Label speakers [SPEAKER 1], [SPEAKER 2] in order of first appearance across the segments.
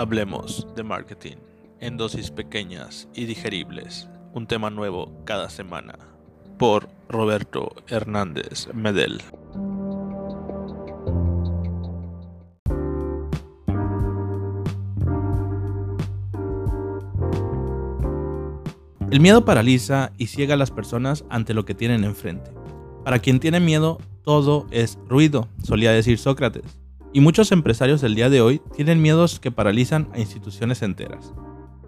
[SPEAKER 1] Hablemos de marketing en dosis pequeñas y digeribles. Un tema nuevo cada semana. Por Roberto Hernández Medel. El miedo paraliza y ciega a las personas ante lo que tienen enfrente. Para quien tiene miedo, todo es ruido, solía decir Sócrates. Y muchos empresarios del día de hoy tienen miedos que paralizan a instituciones enteras.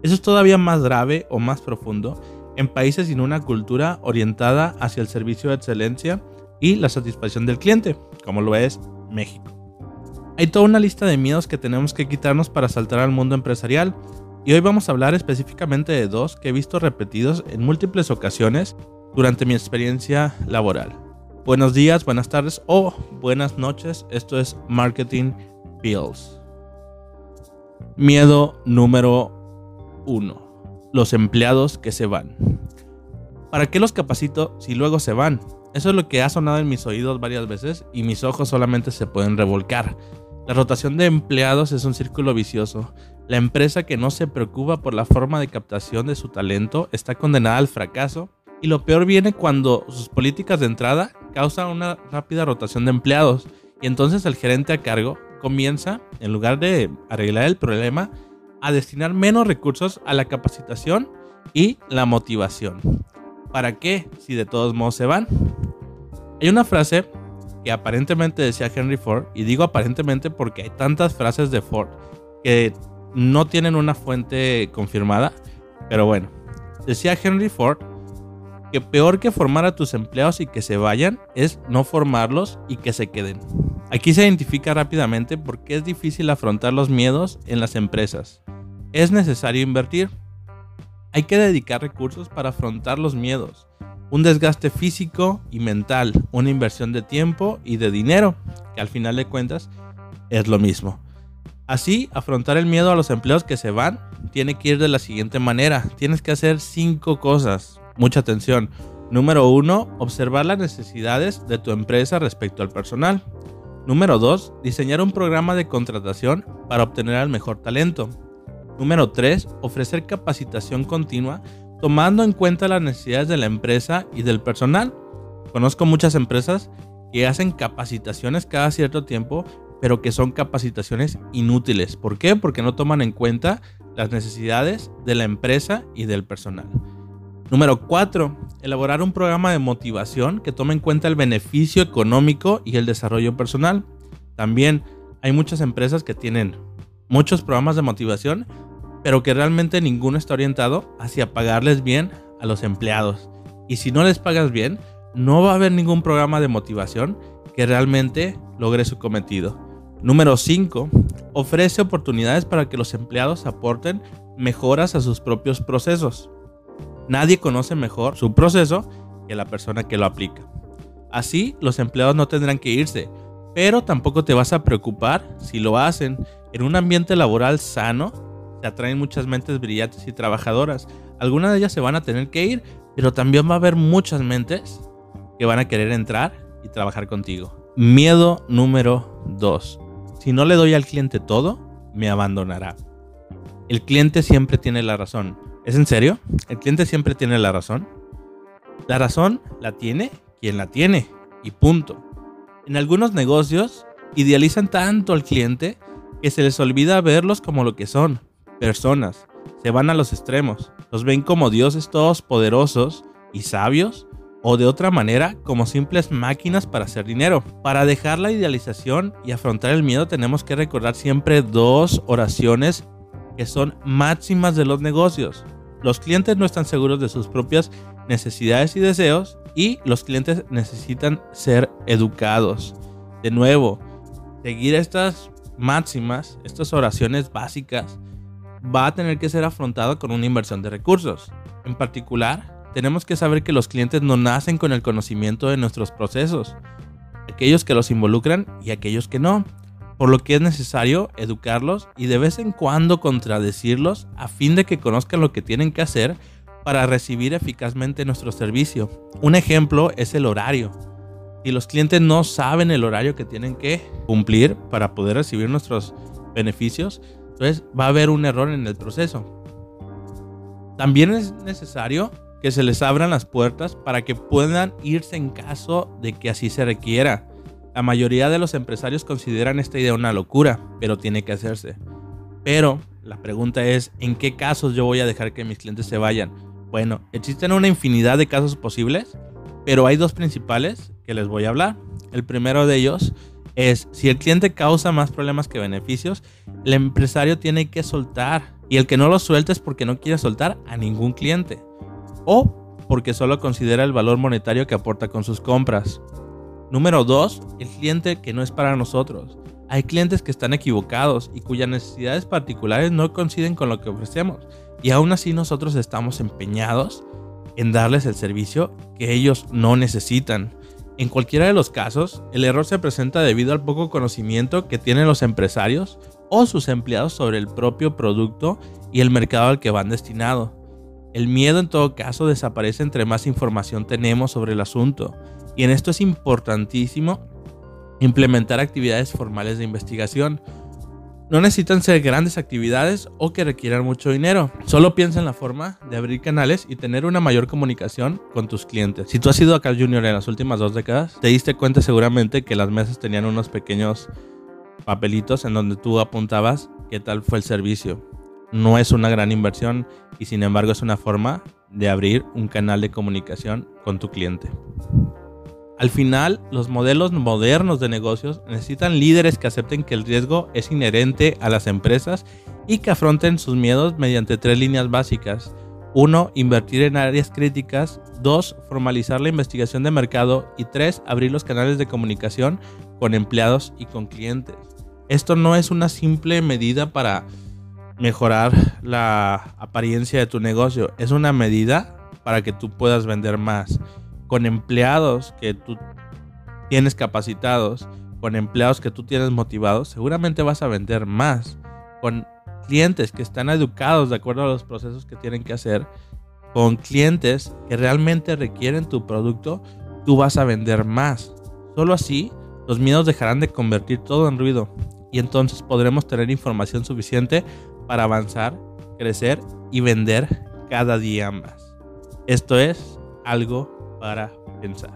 [SPEAKER 1] Eso es todavía más grave o más profundo en países sin una cultura orientada hacia el servicio de excelencia y la satisfacción del cliente, como lo es México. Hay toda una lista de miedos que tenemos que quitarnos para saltar al mundo empresarial y hoy vamos a hablar específicamente de dos que he visto repetidos en múltiples ocasiones durante mi experiencia laboral. Buenos días, buenas tardes o buenas noches. Esto es Marketing Bills. Miedo número uno. Los empleados que se van. ¿Para qué los capacito si luego se van? Eso es lo que ha sonado en mis oídos varias veces y mis ojos solamente se pueden revolcar. La rotación de empleados es un círculo vicioso. La empresa que no se preocupa por la forma de captación de su talento está condenada al fracaso y lo peor viene cuando sus políticas de entrada causan una rápida rotación de empleados y entonces el gerente a cargo comienza, en lugar de arreglar el problema, a destinar menos recursos a la capacitación y la motivación. ¿Para qué si de todos modos se van? Hay una frase que aparentemente decía Henry Ford, y digo aparentemente porque hay tantas frases de Ford que no tienen una fuente confirmada, pero bueno, decía Henry Ford que peor que formar a tus empleados y que se vayan es no formarlos y que se queden. Aquí se identifica rápidamente por qué es difícil afrontar los miedos en las empresas. Es necesario invertir. Hay que dedicar recursos para afrontar los miedos un desgaste físico y mental, una inversión de tiempo y de dinero, que al final de cuentas es lo mismo. Así, afrontar el miedo a los empleos que se van tiene que ir de la siguiente manera. Tienes que hacer cinco cosas. Mucha atención. Número uno, observar las necesidades de tu empresa respecto al personal. Número dos, diseñar un programa de contratación para obtener al mejor talento. Número tres, ofrecer capacitación continua tomando en cuenta las necesidades de la empresa y del personal. Conozco muchas empresas que hacen capacitaciones cada cierto tiempo, pero que son capacitaciones inútiles. ¿Por qué? Porque no toman en cuenta las necesidades de la empresa y del personal. Número 4. Elaborar un programa de motivación que tome en cuenta el beneficio económico y el desarrollo personal. También hay muchas empresas que tienen muchos programas de motivación, pero que realmente ninguno está orientado hacia pagarles bien a los empleados. Y si no les pagas bien, no va a haber ningún programa de motivación que realmente logre su cometido. Número 5. Ofrece oportunidades para que los empleados aporten mejoras a sus propios procesos. Nadie conoce mejor su proceso que la persona que lo aplica. Así, los empleados no tendrán que irse, pero tampoco te vas a preocupar si lo hacen en un ambiente laboral sano te atraen muchas mentes brillantes y trabajadoras. Algunas de ellas se van a tener que ir, pero también va a haber muchas mentes que van a querer entrar y trabajar contigo. Miedo número 2. Si no le doy al cliente todo, me abandonará. El cliente siempre tiene la razón. ¿Es en serio? ¿El cliente siempre tiene la razón? La razón la tiene quien la tiene. Y punto. En algunos negocios idealizan tanto al cliente que se les olvida verlos como lo que son, personas. Se van a los extremos. Los ven como dioses todos poderosos y sabios o de otra manera como simples máquinas para hacer dinero. Para dejar la idealización y afrontar el miedo tenemos que recordar siempre dos oraciones que son máximas de los negocios. Los clientes no están seguros de sus propias necesidades y deseos y los clientes necesitan ser educados. De nuevo, seguir estas máximas, estas oraciones básicas va a tener que ser afrontado con una inversión de recursos. En particular, tenemos que saber que los clientes no nacen con el conocimiento de nuestros procesos, aquellos que los involucran y aquellos que no, por lo que es necesario educarlos y de vez en cuando contradecirlos a fin de que conozcan lo que tienen que hacer para recibir eficazmente nuestro servicio. Un ejemplo es el horario. Si los clientes no saben el horario que tienen que cumplir para poder recibir nuestros beneficios, Entonces va a haber un error en el proceso. También es necesario que se les abran las puertas para que puedan irse en caso de que así se requiera. La mayoría de los empresarios consideran esta idea una locura, pero tiene que hacerse. Pero la pregunta es, ¿en qué casos yo voy a dejar que mis clientes se vayan? Bueno, existen una infinidad de casos posibles, pero hay dos principales que les voy a hablar. El primero de ellos es, si el cliente causa más problemas que beneficios, el empresario tiene que soltar. Y el que no lo suelta es porque no quiere soltar a ningún cliente. O porque solo considera el valor monetario que aporta con sus compras. Número 2. El cliente que no es para nosotros. Hay clientes que están equivocados y cuyas necesidades particulares no coinciden con lo que ofrecemos. Y aún así nosotros estamos empeñados en darles el servicio que ellos no necesitan. En cualquiera de los casos, el error se presenta debido al poco conocimiento que tienen los empresarios o sus empleados sobre el propio producto y el mercado al que van destinados. El miedo en todo caso desaparece entre más información tenemos sobre el asunto y en esto es importantísimo implementar actividades formales de investigación. No necesitan ser grandes actividades o que requieran mucho dinero. Solo piensa en la forma de abrir canales y tener una mayor comunicación con tus clientes. Si tú has ido a Carl Jr. en las últimas dos décadas, te diste cuenta seguramente que las mesas tenían unos pequeños papelitos en donde tú apuntabas qué tal fue el servicio. No es una gran inversión y sin embargo es una forma de abrir un canal de comunicación con tu cliente. Al final, los modelos modernos de negocios necesitan líderes que acepten que el riesgo es inherente a las empresas y que afronten sus miedos mediante tres líneas básicas. 1. Invertir en áreas críticas. 2. Formalizar la investigación de mercado. Y 3. Abrir los canales de comunicación con empleados y con clientes. Esto no es una simple medida para mejorar la apariencia de tu negocio. Es una medida para que tú puedas vender más con empleados que tú tienes capacitados, con empleados que tú tienes motivados, seguramente vas a vender más. Con clientes que están educados de acuerdo a los procesos que tienen que hacer, con clientes que realmente requieren tu producto, tú vas a vender más. Solo así, los miedos dejarán de convertir todo en ruido y entonces podremos tener información suficiente para avanzar, crecer y vender cada día más. Esto es algo para pensar.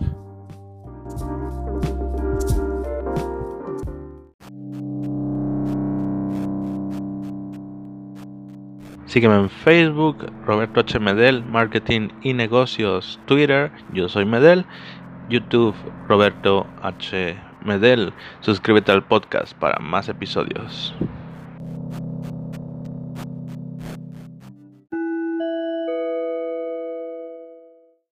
[SPEAKER 1] Sígueme en Facebook, Roberto H. Medel, Marketing y Negocios, Twitter, yo soy Medel, YouTube, Roberto H. Medel. Suscríbete al podcast para más episodios.